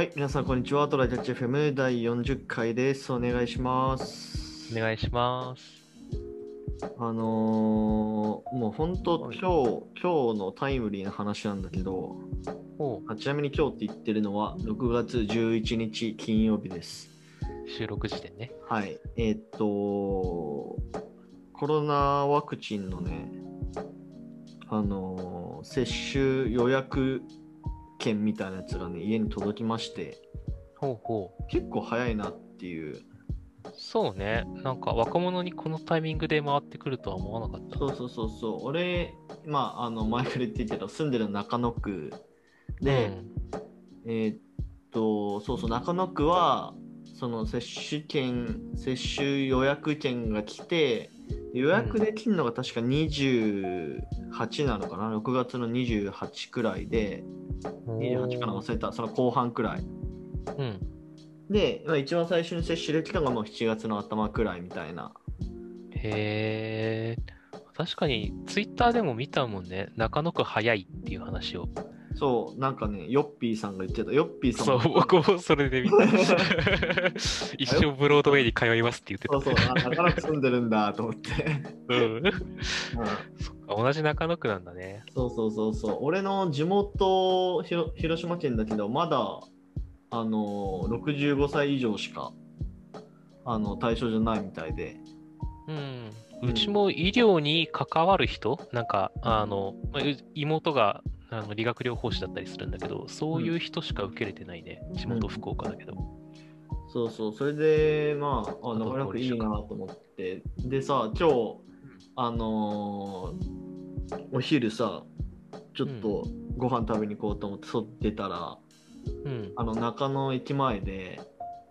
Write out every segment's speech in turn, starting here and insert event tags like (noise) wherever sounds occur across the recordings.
はい、皆さん、こんにちは。トライタッチ FM 第40回です。お願いします。お願いします。あのーもう本当、はい今日、今日のタイムリーな話なんだけど、ちなみに今日って言ってるのは6月11日金曜日です。収録時点ね。はい。えーっと、コロナワクチンのね、あのー接種予約券みたいなやつがね、家に届きまして、ほうほう。結構早いなっていう。そうね。なんか若者にこのタイミングで回ってくるとは思わなかった。そうそうそうそう。俺、まあ、あの、前から言ってるけど、住んでる中野区で、えーっと、そうそう、中野区は、その接種券、接種予約券が来て、予約できるのが確か28なのかな、6月の28くらいで、うん、28かな？忘れた、その後半くらい。うん。で、まあ、一番最初に接種できたのがもう7月の頭くらいみたいな。へえ。確かに、ツイッターでも見たもんね。中野区早いっていう話を。そう、なんかね、ヨッピーさんが言ってた。ヨッピーさんそう、僕もそれで見た。(laughs) 一生ブロードウェイに通いますって言ってた。そうそう、あ中野区住んでるんだと思って。うん。うんそっか、同じ中野区なんだね。そうそうそうそう。俺の地元ひろ広島県だけど、まだあの65歳以上しかあの対象じゃないみたいで。うん。うちも医療に関わる人、なんか、あの、妹があの理学療法士だったりするんだけど、そういう人しか受けれてないね。地元福岡だけど。そうそう、それで、まあ、あなかなかいいなと思って。でさ、今日、あのーお昼さ、ちょっとご飯食べに行こうと思って外出たら、うん。あの中野駅前で、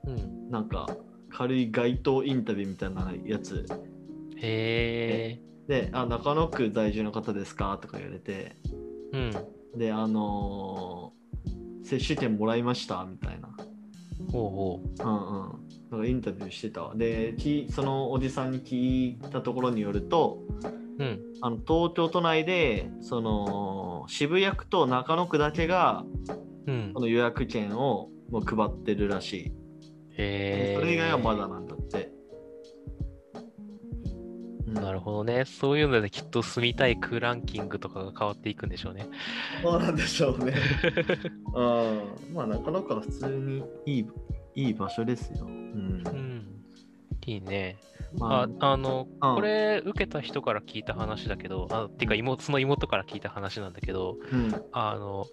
うん。なんか軽い街頭インタビューみたいなやつへえ。で、あ、中野区在住の方ですか？とか言われて、うん。で、あのー接種券もらいましたみたいな。ほうほうんうん。なんかインタビューしてたわ。で、きそのおじさんに聞いたところによると、う。うん。あの東京都内で、その渋谷区と中野区だけが、うんこ。の予約券をもう配ってるらしい。へえ。それ以外はまだなんだって。うんなるほどね。そういうのできっと住みたい区ランキングとかが変わっていくんでしょうね。そうなんでしょうね。(laughs) うん。まあ、なかなか普通にいいいい場所ですよ。うんう。ん。いいね。まあ、あの、うんこれ受けた人から聞いた話だけど、あてか妹、その妹から聞いた話なんだけど、うん。あの、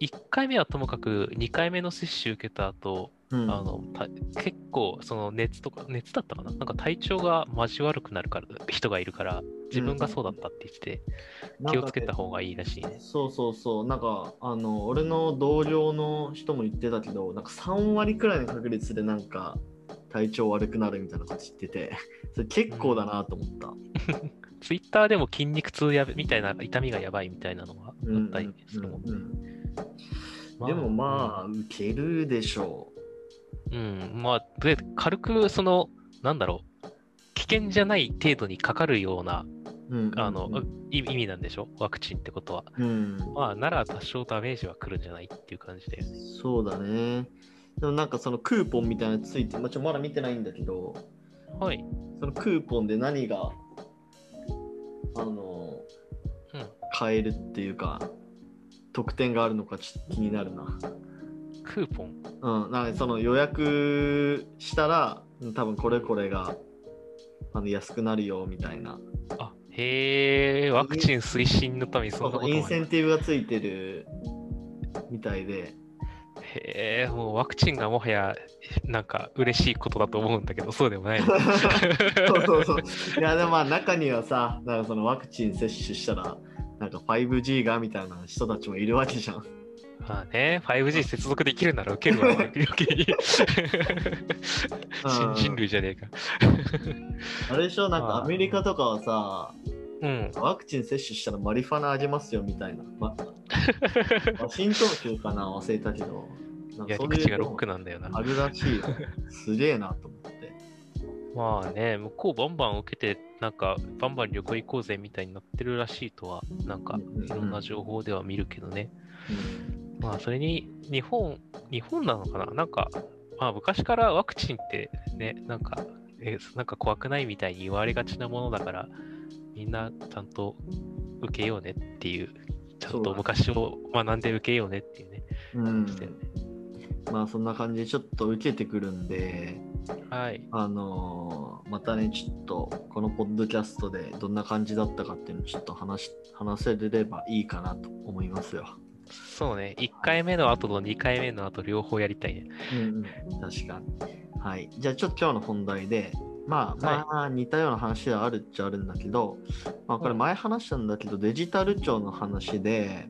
1回目はともかく2回目の接種受けた後、うん。あのた結構その熱とか熱だったかな？なんか体調が交悪くなるから人がいるから自分がそうだったって言ってて、気をつけた方がいいらしいね。そうそうそう。なんか、あの、俺の同僚の人も言ってたけど、なんか3割くらいの確率でなんか体調悪くなるみたいなこと言ってて、それ結構だなと思った。(laughs) ツイッターでも筋肉痛やべみたいな痛みがやばいみたいなのがあったりするもんでもまあ、受けるでしょうん、まあ、で軽くその、なんだろう、危険じゃない程度にかかるような、う。うんあの、い意味なんでしょ？ワクチンってことは。うん。まあ、なら多少ダメージは来るんじゃないっていう感じだよね。そうだね。でもなんかそのクーポンみたいなのついて、まあ、ちょまだ見てないんだけど、はい。そのクーポンで何が、あの、うん。買えるっていうか、特典があるのかちょっと気になるな。クーポン。うん、なんかその予約したら、うん多分これこれがあの安くなるよみたいな。あ、へえ、ワクチン推進のためにそんなことインセンティブがついてるみたいで。へえ、もうワクチンがもはや、なんか嬉しいことだと思うんだけど、そうでもないの。(laughs) そうそうそう。いや、でもまあ中にはさ、なんかそのワクチン接種したら、なんか 5G がみたいな人たちもいるわけじゃん。まあね、5G 接続できるなら受けるわ、余計に。新人類じゃねえか。あれでしょ、なんかまあアメリカとかはさ、うん。ワクチン接種したらマリファナあげますよみたいな。ま、(laughs) ワシントン州かな忘れたけど。なんかやり口がロックなんだよな。あるらしいよ。すげえなと思って。まあね、向こうバンバン受けて、なんか、バンバン旅行行こうぜみたいになってるらしいとは、なんかいろんな情報では見るけどね。うんまあ、それに、日本、日本なのかな？なんか、まあ、昔からワクチンってね、なんか、えなんか怖くないみたいに言われがちなものだから、みんなちゃんと受けようねっていう、ちゃんと昔を学んで受けようねっていうね。うんしてるねまあそんな感じでちょっと受けてくるんで、はい。あのーまたね、ちょっとこのポッドキャストでどんな感じだったかっていうのをちょっと話し話せればいいかなと思いますよ。そうね、1回目の後と2回目の後両方やりたいね。うんうん、確かに。はい。じゃあちょっと今日の本題で、まあまあ似たような話ではあるっちゃあるんだけど、まあこれ前話したんだけど、デジタル庁の話で、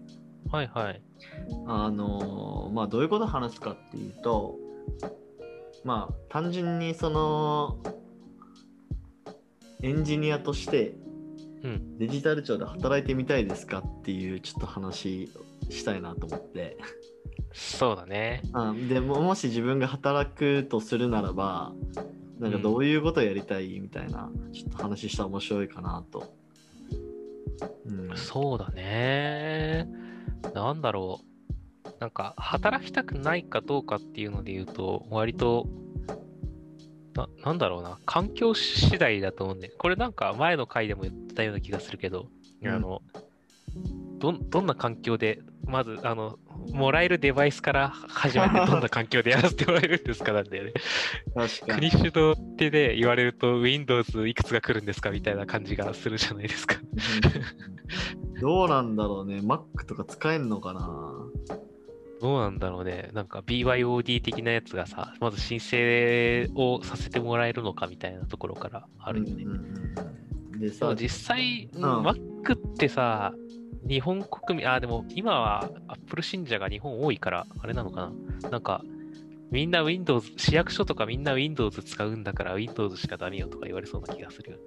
はいはい。あのーまあどういうことを話すかっていうと、まあ単純にそのエンジニアとしてうん。デジタル庁で働いてみたいですかっていうちょっと話したいなと思って。そうだね。あでももし自分が働くとするならばなんかどういうことをやりたいみたいな、ちょっと話したら面白いかなと。うん、そうだね。なんだろう。なんか、働きたくないかどうかっていうので言うと、割と、ななんだろうな、環境次第だと思うんで、これなんか前の回でも言ったような気がするけど、うんあの、どんな環境で、まず、あの、もらえるデバイスから始めて、どんな環境でやらせてもらえるんですかなんだよね。確かに。国主導ってで言われると、Windows いくつが来るんですかみたいな感じがするじゃないですか。うんどうなんだろうね。Mac とか使えんのかな？どうなんだろうね。なんか BYOD 的なやつがさ、まず申請をさせてもらえるのかみたいなところからあるよね。うんうんうんでさ実際、うんうん Mac ってさ、日本国民、あ、でも今は Apple 信者が日本多いから、あれなのかな。なんか、みんな Windows、市役所とかみんな Windows 使うんだから Windows しかダメよとか言われそうな気がするよね。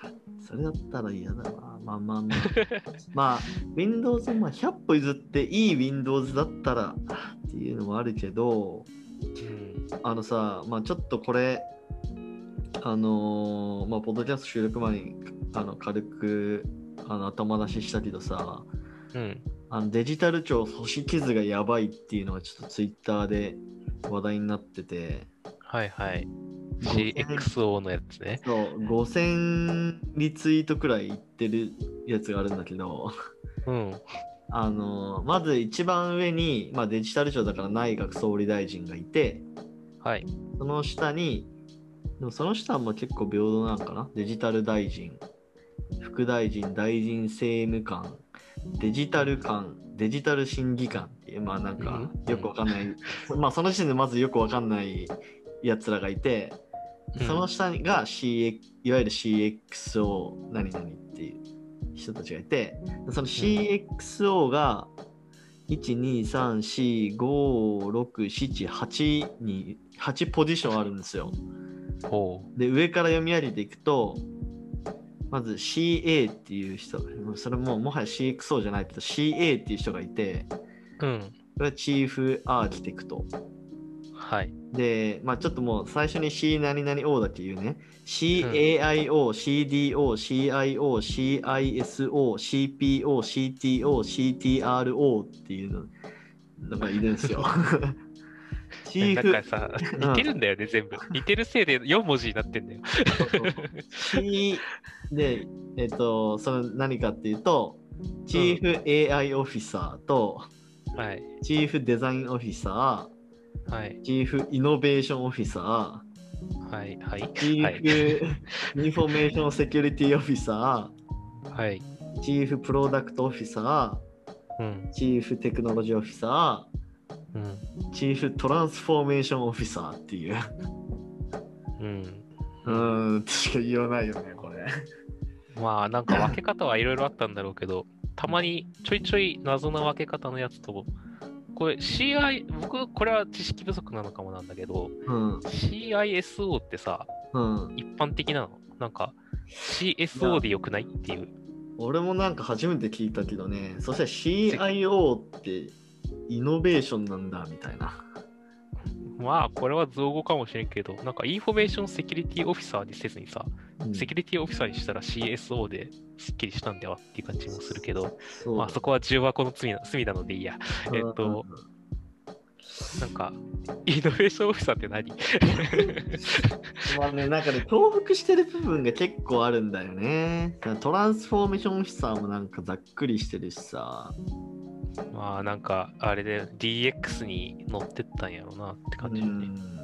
確かに。それだったら嫌だな。まあまあまあ。(laughs) まあ、Windows、まあ、100歩譲っていい Windows だったらっていうのもあるけど、うん。あのさ、まあちょっとこれ、あのーまあ、ポッドキャスト収録前にあの軽くあの頭出ししたけどさ、うん。あのデジタル庁組織図がやばいっていうのがちょっとツイッターで話題になってて、はいはい。5000 CXO のやつね。そう、5000リツイートくらいいってるやつがあるんだけど、うん。あのーまず一番上に、まあ、デジタル庁だから内閣総理大臣がいて、はい。その下に、でもその下はまあ結構平等なのかな？デジタル大臣、副大臣、大臣政務官、デジタル官、デジタル審議官。っていう、まあなんかうん？よくわかんない、(laughs) まあその時点でまずよくわかんないやつらがいて、うん。その下が CX、いわゆる CXO 何々っていう人たちがいて、その CXO が、1、2、3、4、5、6、7、8に、8ポジションあるんですよ。ほで、上から読み上げていくと、まず CA っていう人、それももはや CXO じゃないけど CA っていう人がいて、う。うん。これはチーフアーキテクト。はい。で、まあちょっともう最初に C 何々 O だけ言うね。CAIO、CDO、CIO、CISO、CPO、CTO、CTRO っていうののがいるんですよ。(laughs) チーフなんかさ、(laughs) 似てるんだよね、全部。似てるせいで4文字になってんだよ。C で、えっと、その何かっていうと、チーフ AI オフィサーと、はい。 Chief Design Officer はい。 Chief Innovation Officer はい。はい。 Chief Information Security Officer はい。 Chief Product Officer うん。 Chief Technology Officer うん。 Chief Transformation Officer っていう。うん。うーん、しか言わないよね、これ。まあ、なんか分け方はいろいろあったんだろうけど、たまにちょいちょい謎な分け方のやつと、これ CI、僕、これは知識不足なのかもなんだけど、うん、CISO ってさ、うん。一般的なの？なんか、CSO でよくない？っていう。俺もなんか初めて聞いたけどね、そしたら CIO ってイノベーションなんだみたいな。まあ、これは造語かもしれんけど、なんか Information Security Officer にせずにさ、うん Security Officer にしたら CSO ですっきりしたんではっていう感じもするけど、そうまあそこは重箱の隅な隅なのでいいや。えっと、なんか、 Innovation Officer って何？まあね、なんかね、重複してる部分が結構あるんだよね。 Transformation Officer もなんかざっくりしてるしさ。まあなんか、あれで DX に乗ってったんやろうなって感じだね。うん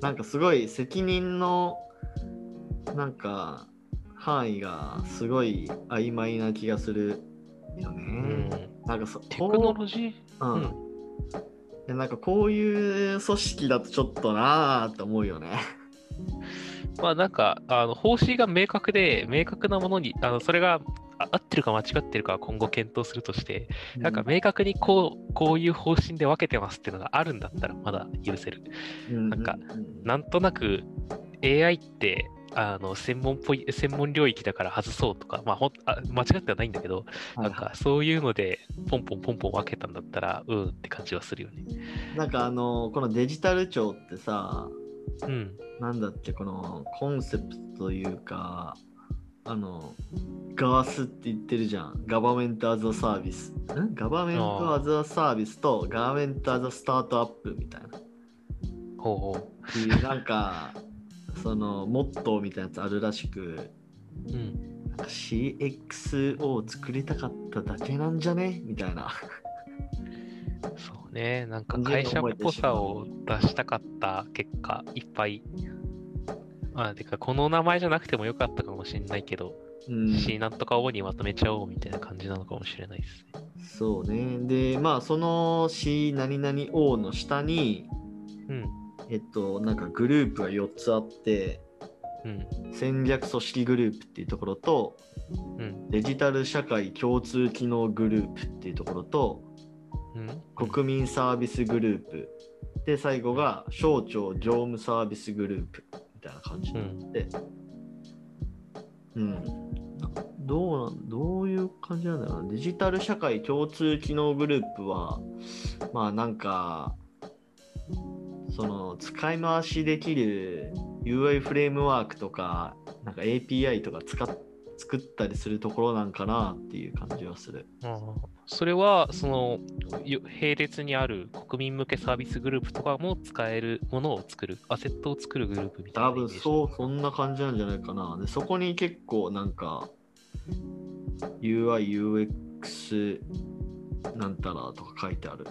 なんかすごい責任のなんか範囲がすごい曖昧な気がするよね。うん。なんかそテクノロジー？こう、うんうんでなんかこういう組織だとちょっとなーって思うよね。(laughs) まあなんか、あの方針が明確で、明確なものに、あのそれがあ合ってるか間違ってるかは今後検討するとして、なんか明確にこうこういう方針で分けてますっていうのがあるんだったらまだ許せる。なんかうなんとなく AI ってあの専門っぽい専門領域だから外そうとか、まあ、ほんあ間違ってはないんだけど、なんかそういうのでポンポンポンポン分けたんだったら、うんって感じはするよね。なんかあのこのデジタル庁ってさうん。なんだっけこのコンセプトというかあのガースって言ってるじゃんガバメントアザサービスんガバメントアザサービスとガバメントアザスタートアップみたいなほうほっていうなんかそのモットーみたいなやつあるらしくう。うん。なんか CXO を作りたかっただけなんじゃね？みたいなそうね。なんか会社っぽさを出したかった結果、いっぱい。まあ、てか、この名前じゃなくてもよかったかもしれないけど、うん、C なんとか O にまとめちゃおうみたいな感じなのかもしれないですね。そうねでまあその C 何々 O の下にうん。えっとなんかグループが4つあってうん。戦略組織グループっていうところとうん。デジタル社会共通機能グループっていうところとうん。国民サービスグループで最後が省庁業務サービスグループみたいな感じうん。でうんどうなんどういう感じなんだろうな。デジタル社会共通機能グループはまあなんかその使い回しできる UI フレームワークとかなんか API とか使っ作ったりするところなんかなっていう感じはする。ああそれは、その、よ並列にある国民向けサービスグループとかも使えるものを作る、アセットを作るグループみたいな多分。そうそんな感じなんじゃないかな。でそこに結構なんか UI、UX なんたらとか書いてある。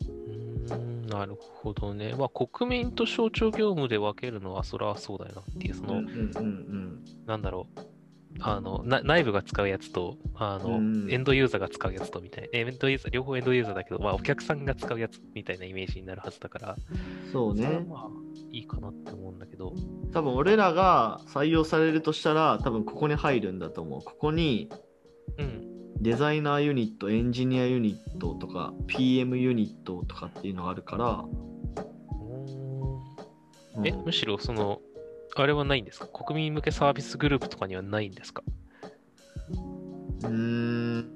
うーんなるほどね。まあ、国民と省庁業務で分けるのは、それはそうだよなっていう、その、うんうんうんなんだろう。あのな内部が使うやつとあの、うん。エンドユーザーが使うやつとみたいな、エンドユーザー、両方エンドユーザーだけど、まあ、お客さんが使うやつみたいなイメージになるはずだから、うん。そうね。まあいいかなって思うんだけど、多分俺らが採用されるとしたら多分ここに入るんだと思う。ここにうん、デザイナーユニット、エンジニアユニットとか PM ユニットとかっていうのがあるから、うん。え、むしろその、あれはないんですか？国民向けサービスグループとかにはないんですか？うーん、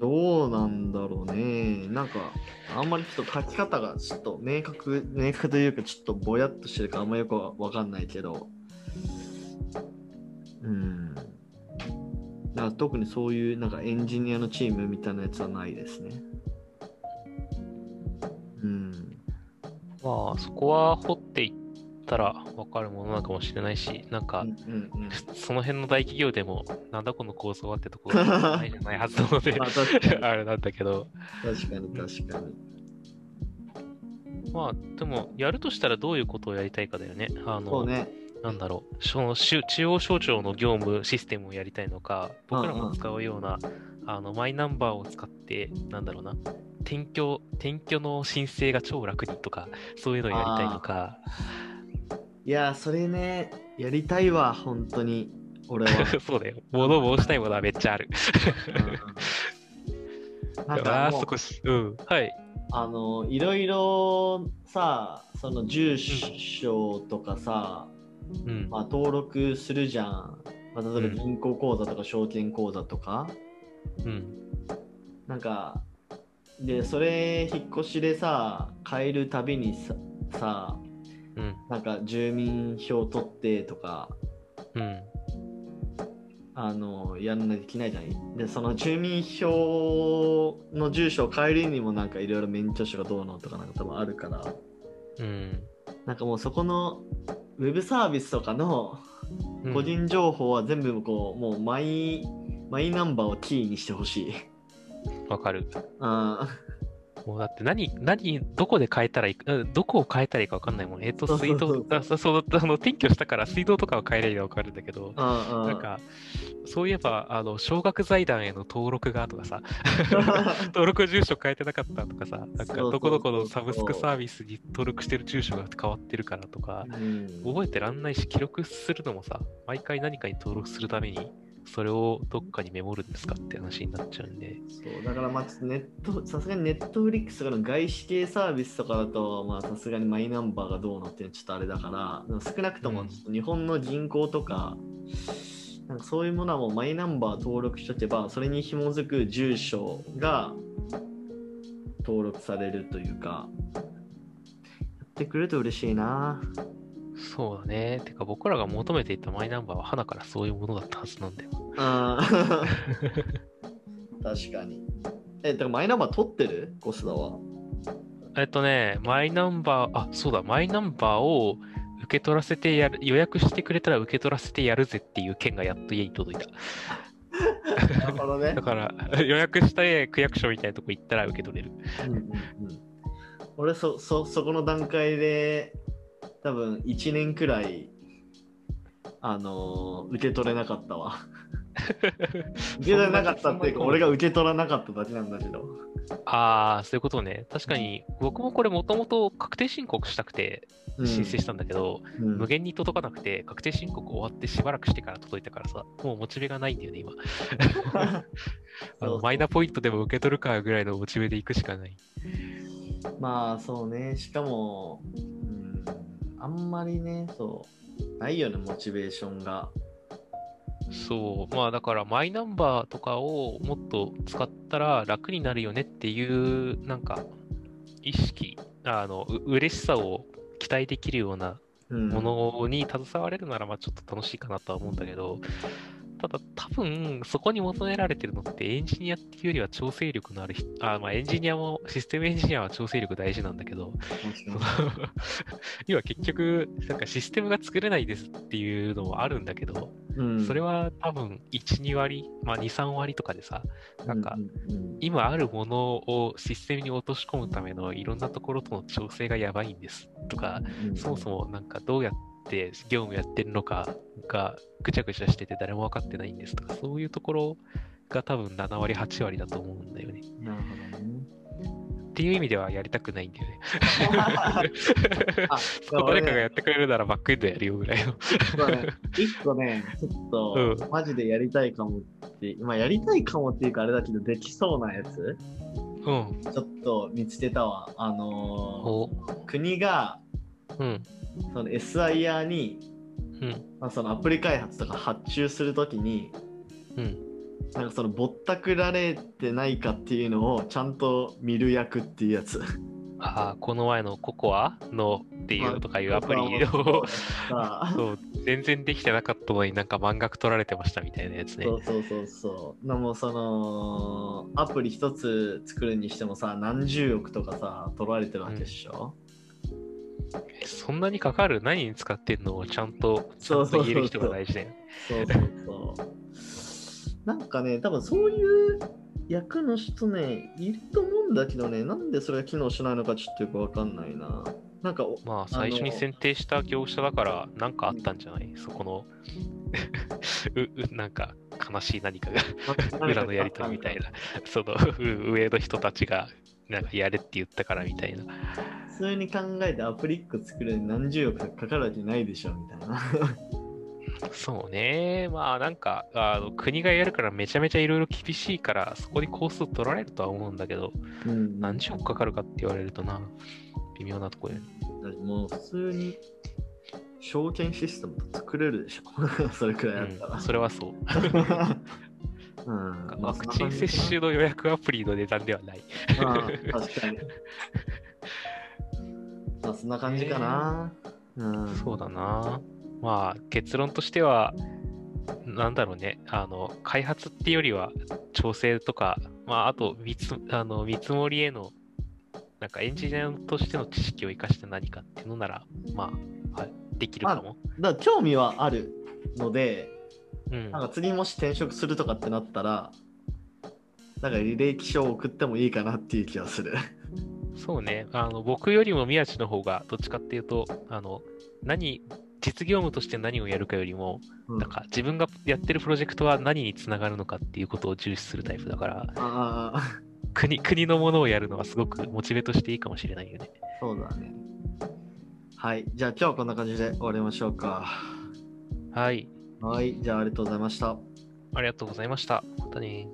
どうなんだろうね。なんか、あんまりちょっと書き方がちょっと明確、明確というか、ちょっとぼやっとしてるからあんまよくわわかんないけど、うん。特にそういうなんかエンジニアのチームみたいなやつはないですね。うん。まあ、そこは掘ったら分かるものなのかもしれないし、なんかうん、うんうん。その辺の大企業でも、なんだこの構造はってところは (laughs) ないじゃないはずなので、まあ (laughs) れなんだけど、確かに確かに。まあ、でも、やるとしたらどういうことをやりたいかだよね。あの、ね。なんだろう、その中中央省庁の業務システムをやりたいのか、僕らも使うような、あのマイナンバーを使って、なんだろうな、転居、転居の申請が超楽にとか、そういうのをやりたいのか、いや、それね、やりたいわ、本当に。俺は。(laughs) そうだよ、物申したいものはめっちゃある。うんなんあかもうーそこし、うん、はい。あのいろいろさその住所とかさ、うん、まあ、登録するじゃん、まあ、例えうんば銀行口座とか証券口座とか、うん、なんかでそれ引っ越しでさ変えるたびにささ、うん。なんか住民票取ってとか、うん。あのやんないといけないじゃないでその住民票の住所を変えるにもなんかいろいろ免許証がどうのとかなんか多分あるからうん。なんかもうそこのウェブサービスとかのうん個人情報は全部こう、もうマイマイナンバーをキーにしてほしい。わかる。あもうだって何、何、どこで変えたらいいか、うんどこを変えたらいいかわかんないもん。えっ、と、そうそう水道、あそうあの転居したから水道とかを変えればわかるんだけど、あなんか、そういえば、あの、小学財団への登録がとかさ、(laughs) 登録住所変えてなかったとかさ、なんか、どこどこのサブスクサービスに登録してる住所が変わってるからとか、うん。覚えてらんないし、記録するのもさ、毎回何かに登録するために、それをどっかにメモるんですかって話になっちゃうんで、そうだからまあちょっとネットさすがにネットフリックスとかの外資系サービスとかだとまあさすがにマイナンバーがどうのってちょっとあれだから。少なくとも日本の銀行とか、なんかそういうものはもうマイナンバー登録しとけばそれに紐づく住所が登録されるというかやってくれると嬉しいなそうだね。てか僕らが求めていたマイナンバーは花からそういうものだったはずなんだよ。あー (laughs) 確かにえだからマイナンバー取ってる？コスダはえっとね、マイナンバー、あ、そうだ、マイナンバーを受け取らせてやる、予約してくれたら受け取らせてやるぜっていう件がやっと家に届いた。なるほどね (laughs) だから、予約した区役所みたいなとこ行ったら受け取れる。うんうんうん俺そ (laughs) そそこの段階で多分1年くらいあのー受け取れなかったわ (laughs) 受け取れなかったっていうか俺が受け取らなかっただけなんだけどああ、そういうことね。確かに、僕もこれもともと確定申告したくてうん申請したんだけど、うん無限に届かなくて、確定申告終わってしばらくしてから届いたからさ、もうモチベがないんだよね、今。(laughs) (laughs) あのマイナポイントでも受け取るかぐらいのモチベで行くしかない。まあそうねしかも、うん、あんまりねそうないよねモチベーションが。そう、まあだからマイナンバーとかをもっと使ったら楽になるよねっていう、なんか、意識、あの、う嬉しさを期待できるようなうん。ものに携われるなら、まあちょっと楽しいかなとは思うんだけど、ただ多分そこに求められてるのってエンジニアっていうよりは調整力のある人、あまあエンジニアも、システムエンジニアは調整力大事なんだけど、その今 (laughs) 結局、なんかシステムが作れないですっていうのもあるんだけど、うん。それは多分1、2割、まあ2、3割とかでさ、なんか今あるものをシステムに落とし込むためのいろんなところとの調整がやばいんですとか、うんそもそもなんかどうやって業務やってるのかがぐちゃぐちゃしてて誰も分かってないんですとか、そういうところが多分7割、8割だと思うんだよね。なるほどねっていう意味ではやりたくないんだよね。(laughs) 誰かがやってくれるならバックエンドやるよぐらいの。ね一個ね、ちょっと、うマジでやりたいかもって、まあやりたいかもっていうかあれだけど、できそうなやつ、うん。ちょっと見つけたわ。あのおー国がうん。その SIR に、うん。まあ、そのアプリ開発とか発注するときに、うん。なんかそのぼったくられてないかっていうのをちゃんと見る役っていうやつ。(laughs) ああ、この前のココアのっていうとかいうアプリを、そうさ (laughs) そう、全然できてなかったのになんか満額取られてましたみたいなやつね。そうそうそうそう。なもうそのアプリ一つ作るにしてもさ何十億とかさ取られてるわけでしょ、えそんなにかかる何に使ってんのをちゃんと、ちゃんと言える人が大事だよ。そうそうそう。なんかね多分そういう役の人ねいると思うんだけどねなんでそれが機能しないのかちょっとよくわかんないな。なんかおまあ、最初に選定した業者だから、なんかあったんじゃない？そこのう、う、なんか悲しい何かが、裏のやりとりみたいな、そのう上の人たちが、なんかやれって言ったからみたいな。普通に考えてアプリ1個作るのに何十億かかるわけないでしょみたいな。そうね。まあなんか、あの国がやるからめちゃめちゃいろいろ厳しいから、そこに工数取られるとは思うんだけど、うん何十億かかるかって言われるとな、微妙なところよね。もう普通に証券システム作れるでしょ。(laughs) それくらいあったら。うん、それはそう。うん (laughs) ワクチン接種の予約アプリの値段ではない。まあ確かに。まあ、そんな感じかな。うん。そうだな。まあ、結論としては、なんだろうね、あの、開発っていうよりは、調整とか、まあ、あと見つ、あの見積もりへの、なんかエンジニアとしての知識を生かして何かっていうのなら、まあ、はい、できるかも。だから興味はあるので、うんなんか次もし転職するとかってなったら、なんか履歴書を送ってもいいかなっていう気がする。そうね、あの僕よりも宮地の方が、どっちかっていうと、あの何、実業務として何をやるかよりも、うんなんか自分がやってるプロジェクトは何につながるのかっていうことを重視するタイプだから、国国のものをやるのはすごくモチベとしていいかもしれないよね。そうだね。はい。じゃあ今日はこんな感じで終わりましょうか。はい、はい。じゃあありがとうございました。ありがとうございました。またね。